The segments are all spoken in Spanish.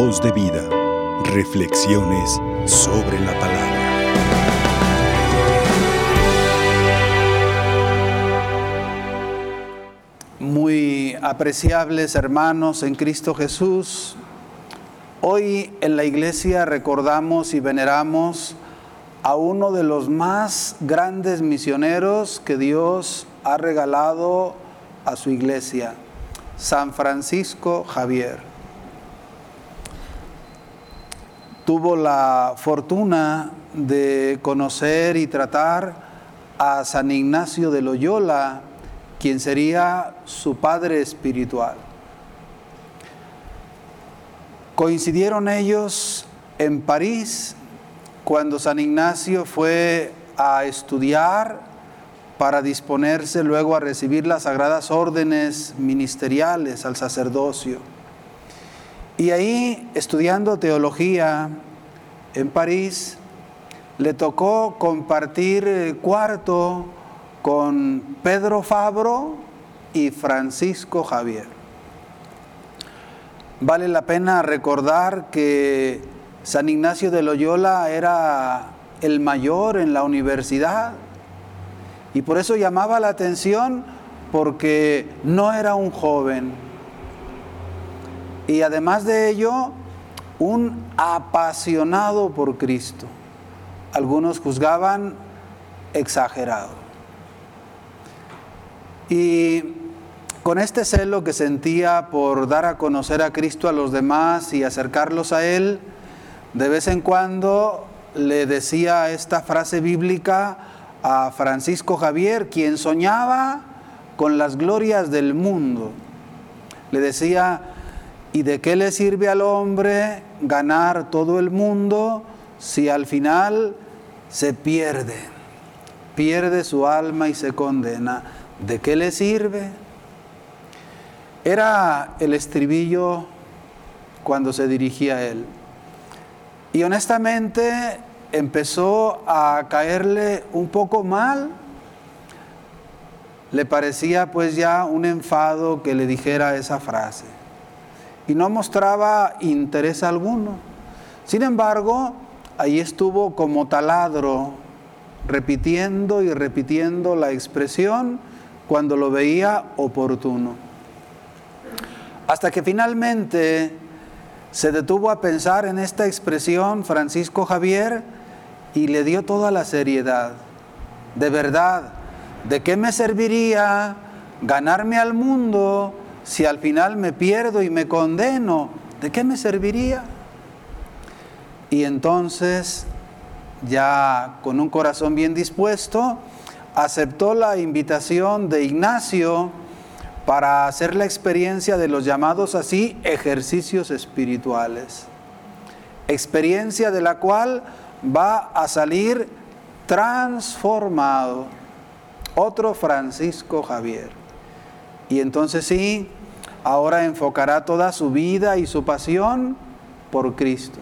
Voz de vida. Reflexiones sobre la palabra. Muy apreciables hermanos en Cristo Jesús, hoy en la iglesia recordamos y veneramos a uno de los más grandes misioneros que Dios ha regalado a su iglesia, San Francisco Javier. Tuvo la fortuna de conocer y tratar a San Ignacio de Loyola, quien sería su padre espiritual. Coincidieron ellos en París cuando San Ignacio fue a estudiar para disponerse luego a recibir las sagradas órdenes ministeriales al sacerdocio. Y ahí, estudiando teología en París, le tocó compartir cuarto con Pedro Fabro y Francisco Javier. Vale la pena recordar que San Ignacio de Loyola era el mayor en la universidad y por eso llamaba la atención porque no era un joven. Y además de ello, un apasionado por Cristo. Algunos juzgaban exagerado. Y con este celo que sentía por dar a conocer a Cristo a los demás y acercarlos a Él, de vez en cuando le decía esta frase bíblica a Francisco Javier, quien soñaba con las glorias del mundo. Le decía, ¿y de qué le sirve al hombre ganar todo el mundo si al final se pierde? Pierde su alma y se condena. ¿De qué le sirve? Era el estribillo cuando se dirigía a él. Y honestamente empezó a caerle un poco mal. Le parecía pues ya un enfado que le dijera esa frase. Y no mostraba interés alguno. Sin embargo, ahí estuvo como taladro, repitiendo y repitiendo la expresión cuando lo veía oportuno. Hasta que finalmente se detuvo a pensar en esta expresión Francisco Javier y le dio toda la seriedad. De verdad, ¿de qué me serviría ganarme al mundo si al final me pierdo y me condeno? ¿De qué me serviría? Y entonces, ya con un corazón bien dispuesto, aceptó la invitación de Ignacio para hacer la experiencia de los llamados así ejercicios espirituales. Experiencia de la cual va a salir transformado. Otro Francisco Javier. Y entonces sí, ahora enfocará toda su vida y su pasión por Cristo.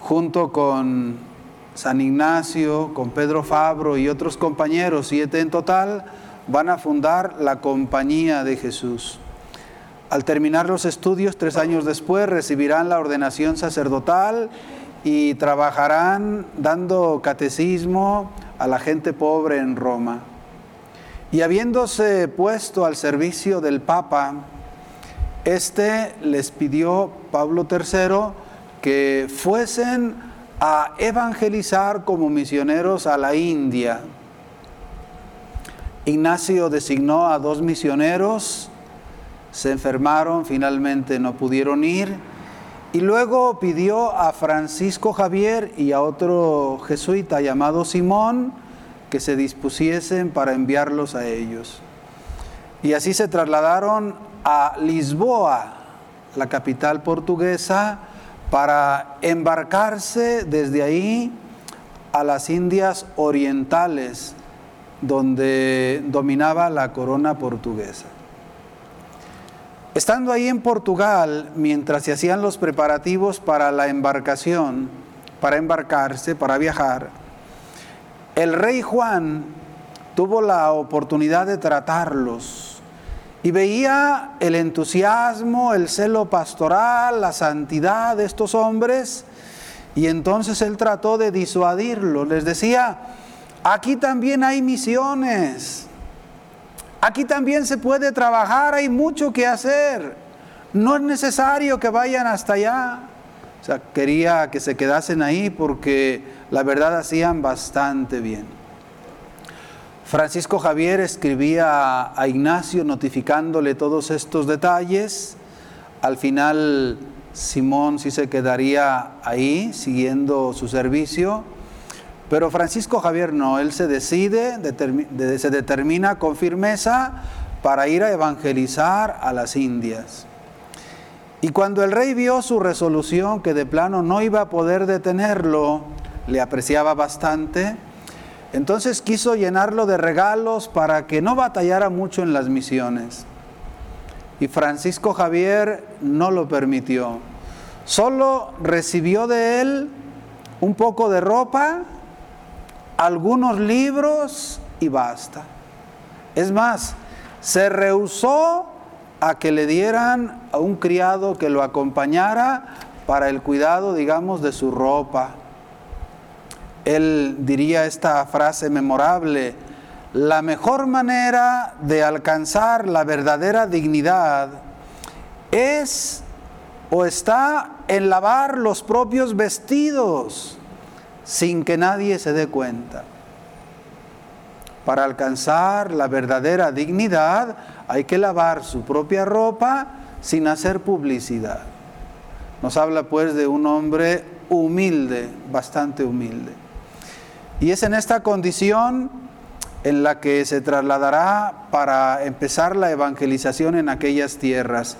Junto con San Ignacio, con Pedro Fabro y otros compañeros, siete en total, van a fundar la Compañía de Jesús. Al terminar los estudios, tres años después, recibirán la ordenación sacerdotal y trabajarán dando catecismo a la gente pobre en Roma. Y habiéndose puesto al servicio del Papa, este les pidió Pablo III que fuesen a evangelizar como misioneros a la India, Ignacio designó a dos misioneros, se enfermaron, finalmente no pudieron ir, y luego pidió a Francisco Javier y a otro jesuita llamado Simón que se dispusiesen para enviarlos a ellos. Y así se trasladaron a Lisboa, la capital portuguesa, para embarcarse desde ahí a las Indias Orientales, donde dominaba la corona portuguesa. Estando ahí en Portugal, mientras se hacían los preparativos para la embarcación, para embarcarse, para viajar, el rey Juan tuvo la oportunidad de tratarlos y veía el entusiasmo, el celo pastoral, la santidad de estos hombres, y entonces él trató de disuadirlo. Les decía, aquí también hay misiones, aquí también se puede trabajar, hay mucho que hacer, no es necesario que vayan hasta allá. O sea, quería que se quedasen ahí porque la verdad hacían bastante bien. Francisco Javier escribía a Ignacio notificándole todos estos detalles. Al final Simón sí se quedaría ahí siguiendo su servicio, pero Francisco Javier no, él se decide, se determina con firmeza para ir a evangelizar a las Indias. Y cuando el rey vio su resolución, que de plano no iba a poder detenerlo, le apreciaba bastante, entonces quiso llenarlo de regalos para que no batallara mucho en las misiones. Y Francisco Javier no lo permitió. Solo recibió de él un poco de ropa, algunos libros y basta. Es más, se rehusó a que le dieran a un criado que lo acompañara para el cuidado, digamos, de su ropa él diría esta frase memorable, la mejor manera de alcanzar la verdadera dignidad es o está en lavar los propios vestidos sin que nadie se dé cuenta. Para alcanzar la verdadera dignidad hay que lavar su propia ropa sin hacer publicidad. Nos habla pues de un hombre humilde, bastante humilde. Y es en esta condición en la que se trasladará para empezar la evangelización en aquellas tierras.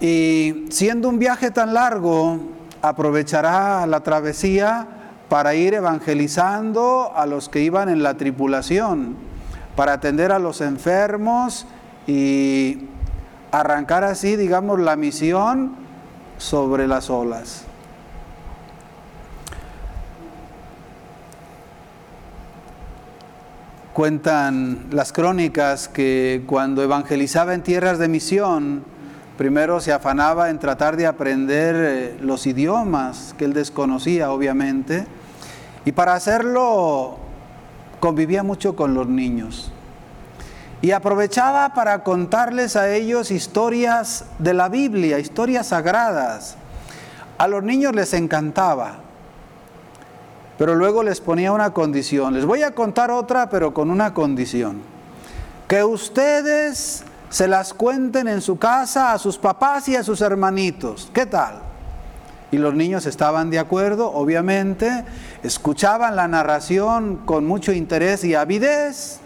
Y siendo un viaje tan largo, aprovechará la travesía para ir evangelizando a los que iban en la tripulación, para atender a los enfermos y arrancar así, digamos, la misión sobre las olas. Cuentan las crónicas que cuando evangelizaba en tierras de misión, primero se afanaba en tratar de aprender eh, los idiomas que él desconocía, obviamente, y para hacerlo convivía mucho con los niños. Y aprovechaba para contarles a ellos historias de la Biblia, historias sagradas. A los niños les encantaba. Pero luego les ponía una condición. Les voy a contar otra, pero con una condición. Que ustedes se las cuenten en su casa a sus papás y a sus hermanitos. ¿Qué tal? Y los niños estaban de acuerdo, obviamente, escuchaban la narración con mucho interés y avidez,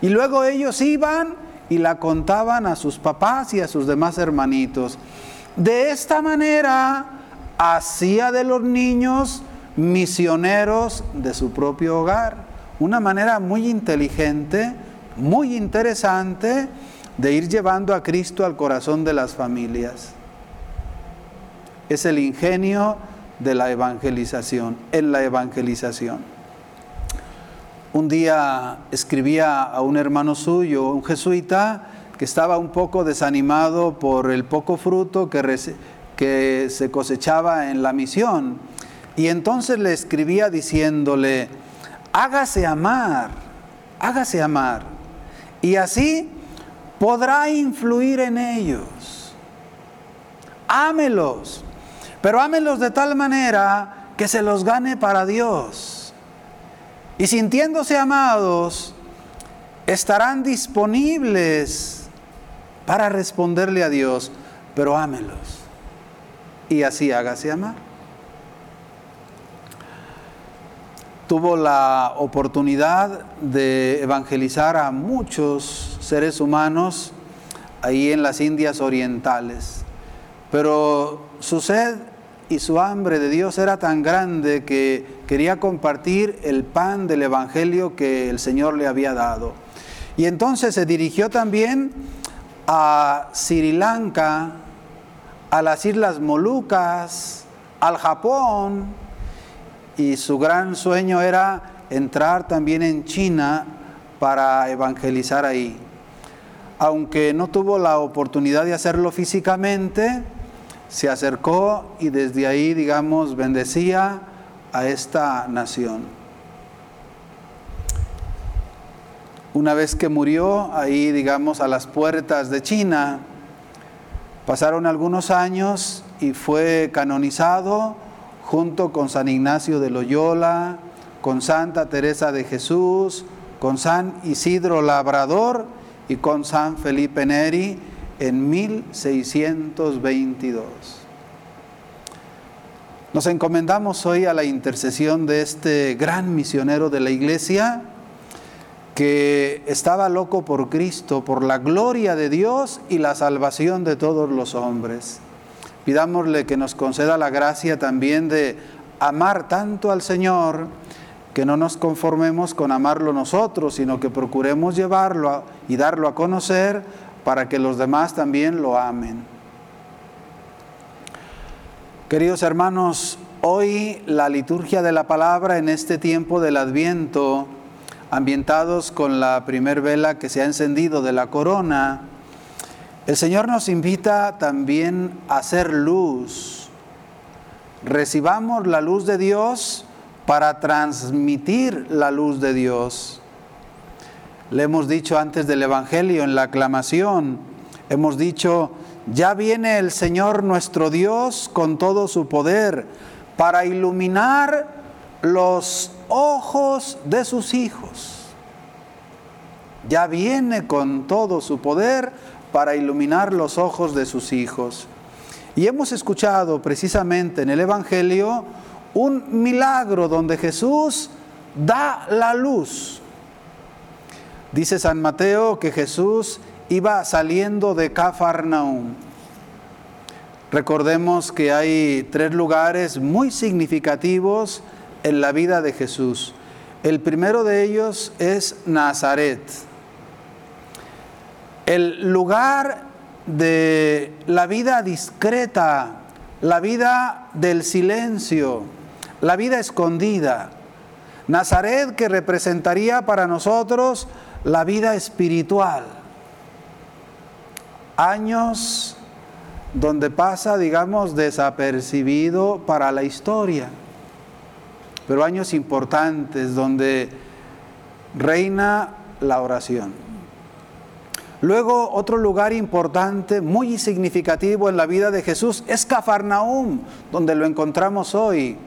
y luego ellos iban y la contaban a sus papás y a sus demás hermanitos. De esta manera hacía de los niños misioneros de su propio hogar. Una manera muy inteligente, muy interesante de ir llevando a Cristo al corazón de las familias. Es el ingenio de la evangelización, en la evangelización. Un día escribía a un hermano suyo, un jesuita, que estaba un poco desanimado por el poco fruto que, se cosechaba en la misión y entonces le escribía diciéndole, hágase amar, hágase amar. Y así podrá influir en ellos. Ámelos, pero ámelos de tal manera que se los gane para Dios. Y sintiéndose amados, estarán disponibles para responderle a Dios, pero ámelos. Y así hágase amar. tuvo la oportunidad de evangelizar a muchos seres humanos ahí en las Indias Orientales. Pero su sed y su hambre de Dios era tan grande que quería compartir el pan del Evangelio que el Señor le había dado. Y entonces se dirigió también a Sri Lanka, a las Islas Molucas, al Japón, y su gran sueño era entrar también en China para evangelizar ahí. aunque no tuvo la oportunidad de hacerlo físicamente, se acercó y desde ahí, digamos, bendecía a esta nación. Una vez que murió, ahí, digamos, a las puertas de China, pasaron algunos años y fue canonizado junto con San Ignacio de Loyola, con Santa Teresa de Jesús, con San Isidro Labrador y con San Felipe Neri en 1622. Nos encomendamos hoy a la intercesión de este gran misionero de la iglesia que estaba loco por Cristo, por la gloria de Dios y la salvación de todos los hombres. Pidámosle que nos conceda la gracia también de amar tanto al Señor, que no nos conformemos con amarlo nosotros, sino que procuremos llevarlo y darlo a conocer para que los demás también lo amen. Queridos hermanos, hoy la liturgia de la palabra en este tiempo del Adviento, ambientados con la primer vela que se ha encendido de la corona, el Señor nos invita también a hacer luz. Recibamos la luz de Dios para transmitir la luz de Dios. Le hemos dicho antes del Evangelio en la aclamación, hemos dicho, ya viene el Señor nuestro Dios con todo su poder para iluminar los ojos de sus hijos. Ya viene con todo su poder para iluminar los ojos de sus hijos. Y hemos escuchado precisamente en el Evangelio un milagro donde Jesús da la luz Dice San Mateo que Jesús iba saliendo de Cafarnaum. Recordemos que hay tres lugares muy significativos en la vida de Jesús. El primero de ellos es Nazaret. El lugar de la vida discreta, la vida del silencio, la vida escondida. Nazaret que representaría para nosotros la vida espiritual. Años donde pasa, digamos, desapercibido para la historia, pero años importantes donde reina la oración. Luego, otro lugar importante, muy significativo en la vida de Jesús, es Cafarnaum, donde lo encontramos hoy.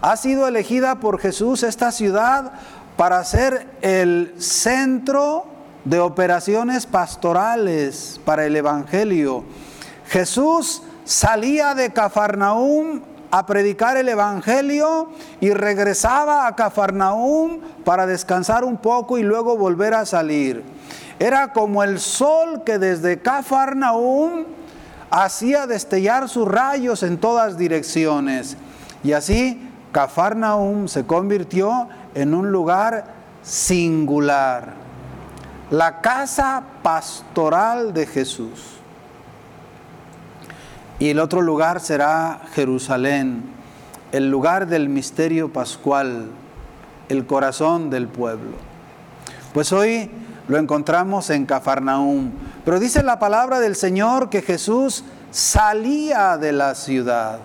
Ha sido elegida por Jesús esta ciudad para ser el centro de operaciones pastorales para el Evangelio. Jesús salía de Cafarnaúm a predicar el Evangelio y regresaba a Cafarnaúm para descansar un poco y luego volver a salir. Era como el sol que desde Cafarnaúm hacía destellar sus rayos en todas direcciones. Y así Cafarnaúm se convirtió en un lugar singular, la casa pastoral de Jesús. Y el otro lugar será Jerusalén, el lugar del misterio pascual, el corazón del pueblo. Pues hoy lo encontramos en Cafarnaúm, pero dice la palabra del Señor que Jesús salía de la ciudad.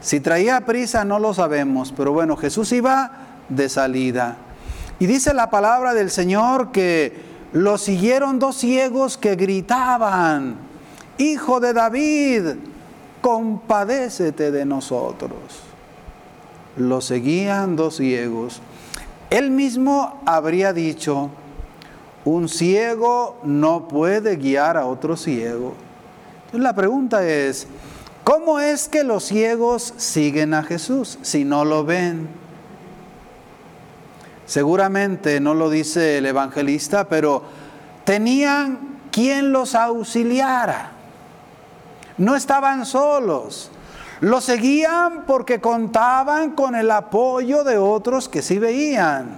Si traía prisa no lo sabemos, pero bueno, Jesús iba de salida. Y dice la palabra del Señor que lo siguieron dos ciegos que gritaban, Hijo de David, compadécete de nosotros. Lo seguían dos ciegos. Él mismo habría dicho, un ciego no puede guiar a otro ciego. Entonces la pregunta es, ¿cómo es que los ciegos siguen a Jesús si no lo ven? Seguramente no lo dice el evangelista, pero tenían quien los auxiliara. No estaban solos. Lo seguían porque contaban con el apoyo de otros que sí veían.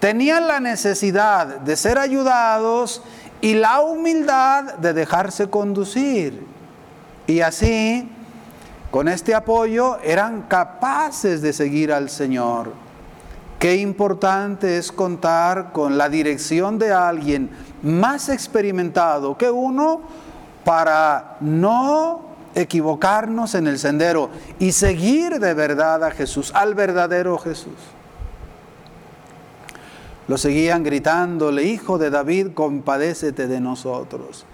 Tenían la necesidad de ser ayudados y la humildad de dejarse conducir. Y así, con este apoyo, eran capaces de seguir al Señor. Qué importante es contar con la dirección de alguien más experimentado que uno para no equivocarnos en el sendero y seguir de verdad a Jesús, al verdadero Jesús. Lo seguían gritándole, Hijo de David, compadécete de nosotros.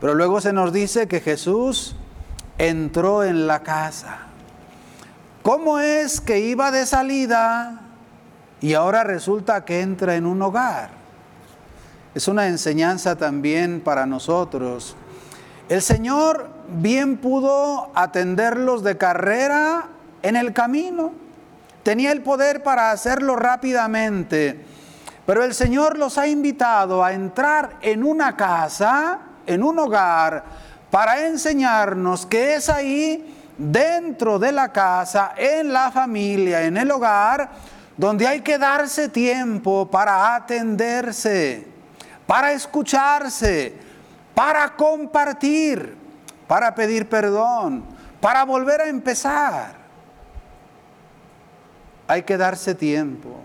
Pero luego se nos dice que Jesús entró en la casa. ¿Cómo es que iba de salida y ahora resulta que entra en un hogar? Es una enseñanza también para nosotros. El Señor bien pudo atenderlos de carrera en el camino. Tenía el poder para hacerlo rápidamente. Pero el Señor los ha invitado a entrar en una casa, en un hogar, para enseñarnos que es ahí, dentro de la casa, en la familia, en el hogar, donde hay que darse tiempo para atenderse, para escucharse, para compartir, para pedir perdón, para volver a empezar. Hay que darse tiempo.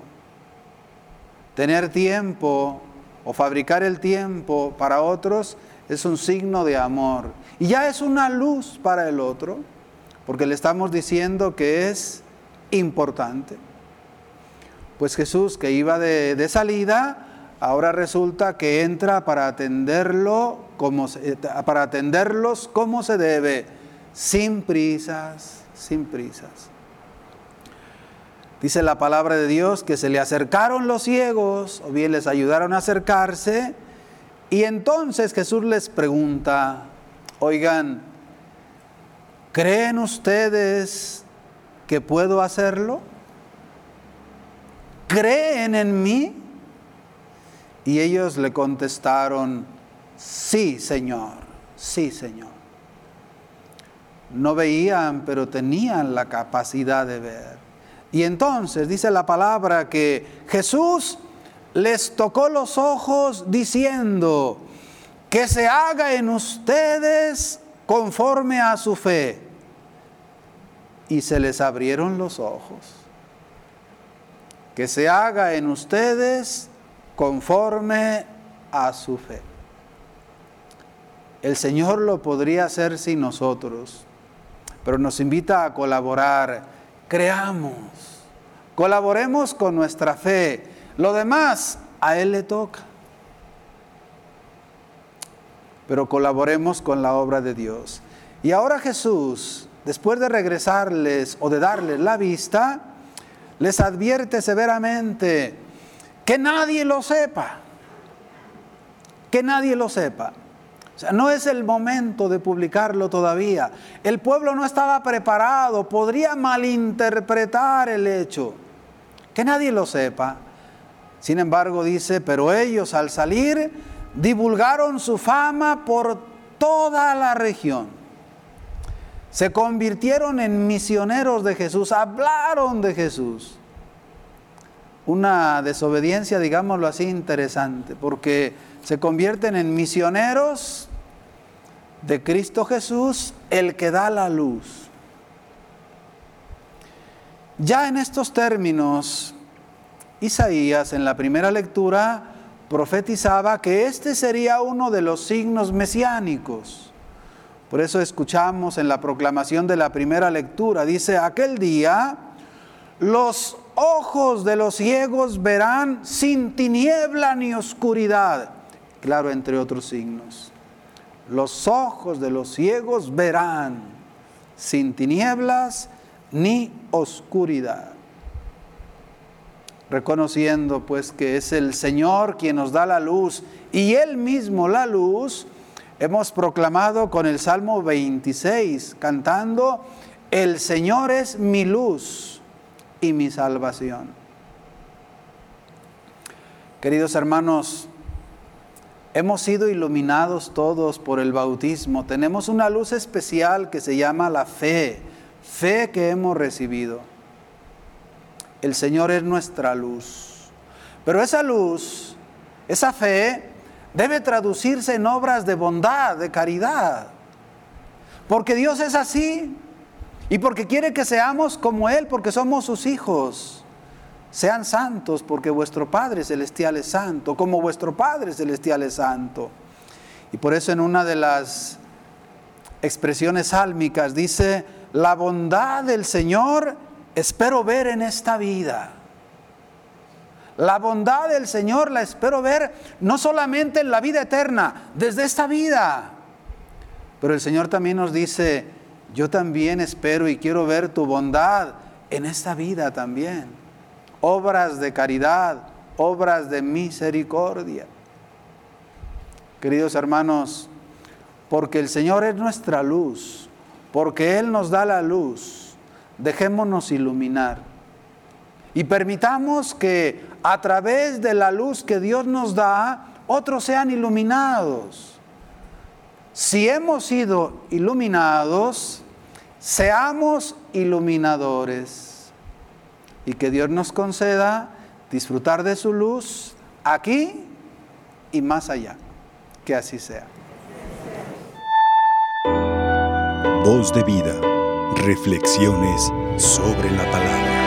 Tener tiempo o fabricar el tiempo para otros es un signo de amor. Y ya es una luz para el otro, porque le estamos diciendo que es importante. Pues Jesús, que iba de, salida, ahora resulta que entra para atenderlo como para atenderlos como se debe, sin prisas, sin prisas. Dice la palabra de Dios que se le acercaron los ciegos, o bien les ayudaron a acercarse, y entonces Jesús les pregunta, oigan, ¿creen ustedes que puedo hacerlo? ¿Creen en mí? Y ellos le contestaron, sí, Señor, sí, Señor. No veían, pero tenían la capacidad de ver. Y entonces dice la palabra que Jesús les tocó los ojos diciendo, que se haga en ustedes conforme a su fe. Y se les abrieron los ojos. Que se haga en ustedes conforme a su fe. El Señor lo podría hacer sin nosotros, pero nos invita a colaborar creamos, colaboremos con nuestra fe. Lo demás a Él le toca. Pero colaboremos con la obra de Dios. Y ahora Jesús, después de regresarles o de darles la vista, les advierte severamente que nadie lo sepa. Que nadie lo sepa. O sea, no es el momento de publicarlo todavía. El pueblo no estaba preparado, podría malinterpretar el hecho. Que nadie lo sepa. Sin embargo, dice, pero ellos al salir divulgaron su fama por toda la región. Se convirtieron en misioneros de Jesús, hablaron de Jesús. Una desobediencia, digámoslo así, interesante, porque se convierten en misioneros de Cristo Jesús, el que da la luz. Ya en estos términos, Isaías en la primera lectura profetizaba que este sería uno de los signos mesiánicos. Por eso escuchamos en la proclamación de la primera lectura, dice, aquel día los ojos de los ciegos verán sin tiniebla ni oscuridad, claro, entre otros signos los ojos de los ciegos verán sin tinieblas ni oscuridad. Reconociendo pues que es el Señor quien nos da la luz y Él mismo la luz, hemos proclamado con el Salmo 26, cantando, el Señor es mi luz y mi salvación. Queridos hermanos, Hemos sido iluminados todos por el bautismo. Tenemos una luz especial que se llama la fe, fe que hemos recibido. El Señor es nuestra luz. Pero esa luz, esa fe, debe traducirse en obras de bondad, de caridad. Porque Dios es así y porque quiere que seamos como Él, porque somos sus hijos. sean santos porque vuestro Padre Celestial es santo, como vuestro Padre Celestial es santo. Y por eso en una de las expresiones álmicas dice, la bondad del Señor espero ver en esta vida. La bondad del Señor la espero ver no solamente en la vida eterna, desde esta vida. Pero el Señor también nos dice, yo también espero y quiero ver tu bondad en esta vida también. Obras de caridad, obras de misericordia. Queridos hermanos, porque el Señor es nuestra luz, porque Él nos da la luz, dejémonos iluminar y permitamos que a través de la luz que Dios nos da, otros sean iluminados. Si hemos sido iluminados, seamos iluminadores y que Dios nos conceda disfrutar de su luz aquí y más allá. Que así sea. Voz de vida. Reflexiones sobre la palabra.